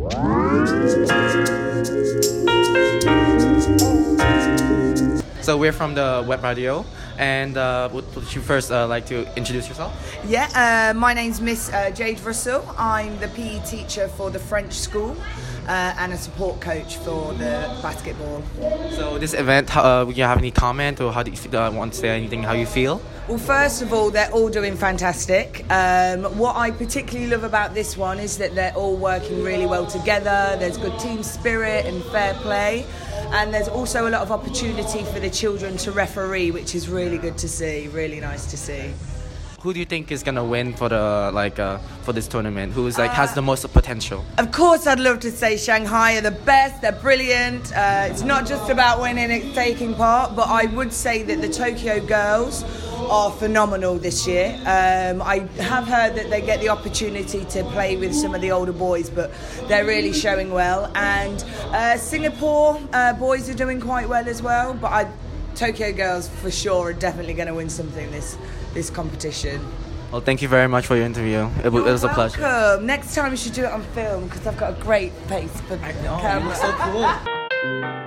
So we're from the web radio, and uh, would, would you first uh, like to introduce yourself? Yeah, uh, my name's Miss uh, Jade Russel. I'm the PE teacher for the French school uh, and a support coach for the basketball. So this event, uh, do you have any comment or how do you uh, want to say anything? How you feel? Well, first of all, they're all doing fantastic. Um, what I particularly love about this one is that they're all working really well together. There's good team spirit and fair play. And there's also a lot of opportunity for the children to referee, which is really good to see, really nice to see. Who do you think is gonna win for the like uh, for this tournament? Who's like has the most potential? Of course, I'd love to say Shanghai are the best, they're brilliant. Uh, it's not just about winning, it's taking part, but I would say that the Tokyo girls are phenomenal this year. Um, I have heard that they get the opportunity to play with some of the older boys, but they're really showing well. And uh, Singapore uh, boys are doing quite well as well, but I, Tokyo girls for sure are definitely going to win something this this competition. Well, thank you very much for your interview. It, wa- it was a pleasure. Welcome. Next time you should do it on film because I've got a great face for the camera. so cool.